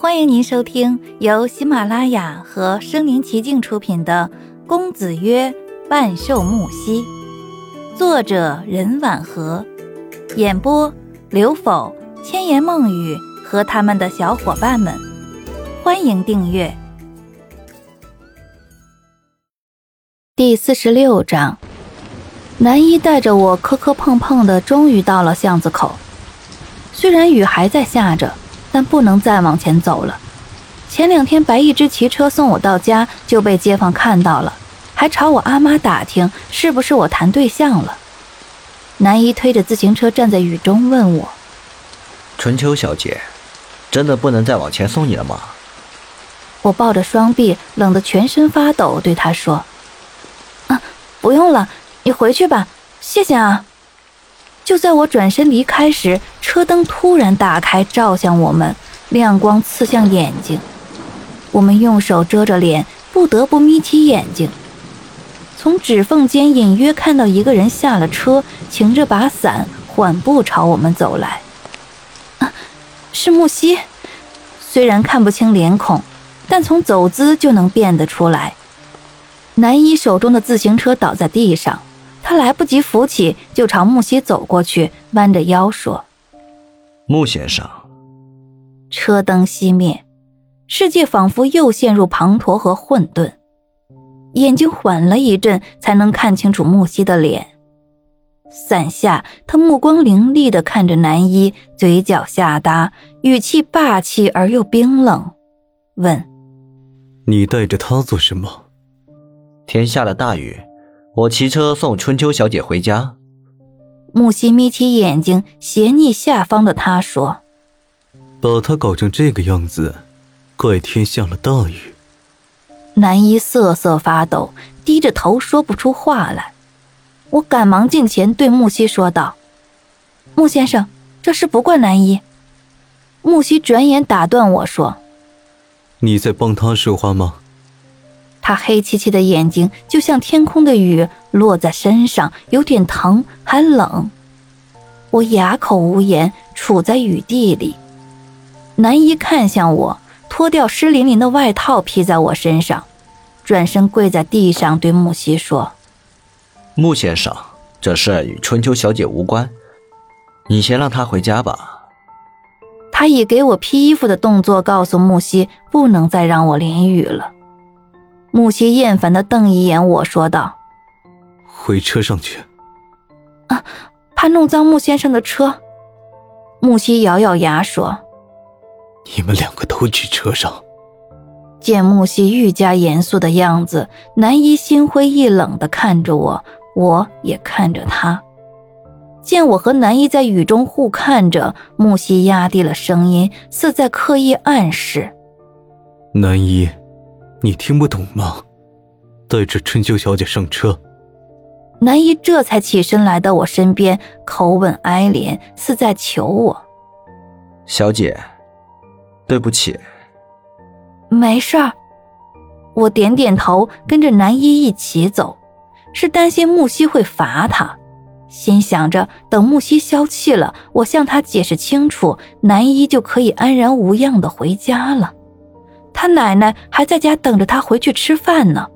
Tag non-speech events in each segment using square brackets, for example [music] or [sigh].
欢迎您收听由喜马拉雅和声临其境出品的《公子曰万寿木兮》，作者任婉和，演播刘否、千言梦语和他们的小伙伴们。欢迎订阅。第四十六章，南一带着我磕磕碰碰的，终于到了巷子口。虽然雨还在下着。但不能再往前走了。前两天白一只骑车送我到家，就被街坊看到了，还朝我阿妈打听是不是我谈对象了。南一推着自行车站在雨中问我：“春秋小姐，真的不能再往前送你了吗？”我抱着双臂，冷得全身发抖，对他说：“啊，不用了，你回去吧，谢谢啊。”就在我转身离开时，车灯突然打开，照向我们，亮光刺向眼睛。我们用手遮着脸，不得不眯起眼睛。从指缝间隐约看到一个人下了车，擎着把伞，缓步朝我们走来。啊，是木西。虽然看不清脸孔，但从走姿就能辨得出来。男一手中的自行车倒在地上。他来不及扶起，就朝木西走过去，弯着腰说：“穆先生。”车灯熄灭，世界仿佛又陷入滂沱和混沌。眼睛缓了一阵，才能看清楚木西的脸。伞下，他目光凌厉地看着男一，嘴角下搭，语气霸气而又冰冷，问：“你带着他做什么？”天下了大雨。我骑车送春秋小姐回家。木西眯起眼睛，斜睨下方的他说：“把他搞成这个样子，怪天下了大雨。”南一瑟瑟发抖，低着头说不出话来。我赶忙近前对木西说道：“木先生，这事不怪南一。”木西转眼打断我说：“你在帮他说话吗？”他黑漆漆的眼睛就像天空的雨落在身上，有点疼，还冷。我哑口无言，处在雨地里。南一看向我，脱掉湿淋淋的外套披在我身上，转身跪在地上对木西说：“木先生，这事与春秋小姐无关，你先让她回家吧。”他以给我披衣服的动作告诉木西，不能再让我淋雨了。木西厌烦的瞪一眼我，说道：“回车上去。”啊，怕弄脏穆先生的车。木西咬咬牙说：“你们两个都去车上。”见木西愈加严肃的样子，南一心灰意冷的看着我，我也看着他。见我和南一在雨中互看着，木西压低了声音，似在刻意暗示：“南一。”你听不懂吗？带着春秋小姐上车。南一这才起身来到我身边，口吻哀怜，似在求我：“小姐，对不起。”没事儿。我点点头，跟着南一一起走，是担心木西会罚他，心想着等木西消气了，我向他解释清楚，南一就可以安然无恙的回家了。他奶奶还在家等着他回去吃饭呢。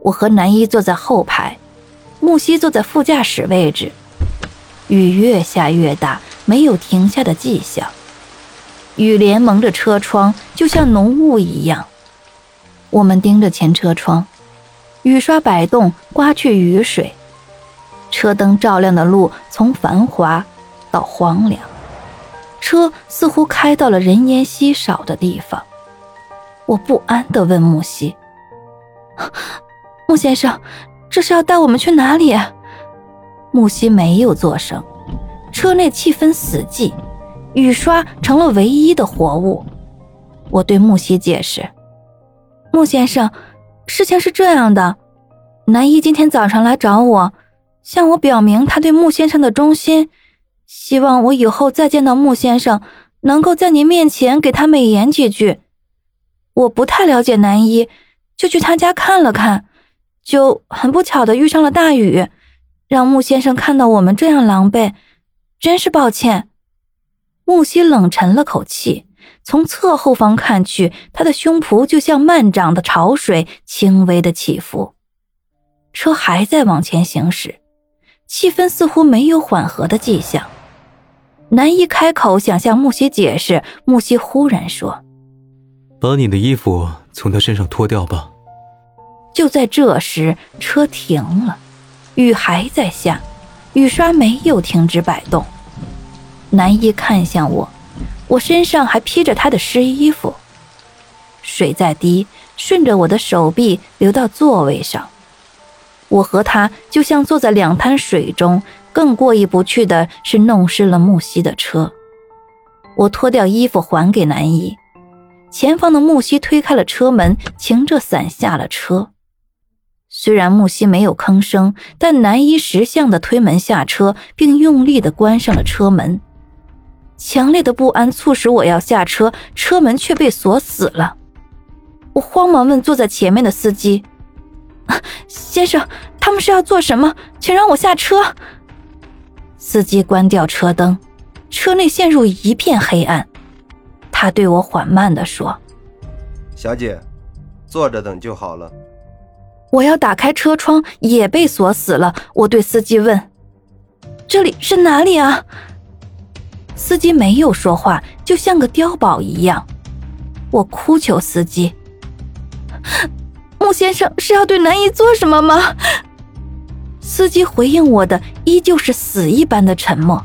我和南一坐在后排，木西坐在副驾驶位置。雨越下越大，没有停下的迹象。雨帘蒙着车窗，就像浓雾一样。我们盯着前车窗，雨刷摆动，刮去雨水。车灯照亮的路从繁华到荒凉，车似乎开到了人烟稀少的地方。我不安地问木西：“ [laughs] 木先生，这是要带我们去哪里？”木西没有作声。车内气氛死寂，雨刷成了唯一的活物。我对木西解释：“木先生，事情是这样的，南一今天早上来找我，向我表明他对木先生的忠心，希望我以后再见到木先生，能够在您面前给他美言几句。”我不太了解南一，就去他家看了看，就很不巧的遇上了大雨，让穆先生看到我们这样狼狈，真是抱歉。木西冷沉了口气，从侧后方看去，他的胸脯就像漫涨的潮水，轻微的起伏。车还在往前行驶，气氛似乎没有缓和的迹象。南一开口想向木西解释，木西忽然说：“把你的衣服从他身上脱掉吧。”就在这时，车停了，雨还在下，雨刷没有停止摆动。南一看向我，我身上还披着他的湿衣服，水在滴，顺着我的手臂流到座位上。我和他就像坐在两滩水中，更过意不去的是弄湿了木西的车。我脱掉衣服还给南一，前方的木西推开了车门，擎着伞下了车。虽然木西没有吭声，但南一识相的推门下车，并用力的关上了车门。强烈的不安促使我要下车，车门却被锁死了。我慌忙问坐在前面的司机：“先生，他们是要做什么？请让我下车。”司机关掉车灯，车内陷入一片黑暗。他对我缓慢地说：“小姐，坐着等就好了。”我要打开车窗，也被锁死了。我对司机问：“这里是哪里啊？”司机没有说话，就像个碉堡一样。我哭求司机：“穆先生是要对南姨做什么吗？”司机回应我的依旧是死一般的沉默。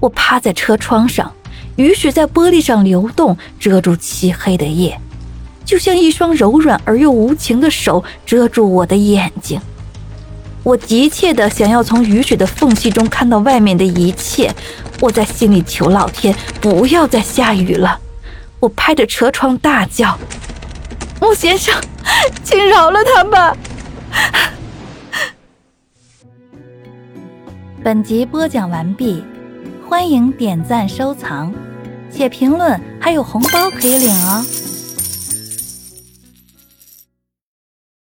我趴在车窗上，雨水在玻璃上流动，遮住漆黑的夜。就像一双柔软而又无情的手遮住我的眼睛，我急切的想要从雨水的缝隙中看到外面的一切。我在心里求老天不要再下雨了。我拍着车窗大叫：“穆先生，请饶了他吧！”本集播讲完毕，欢迎点赞收藏，写评论还有红包可以领哦。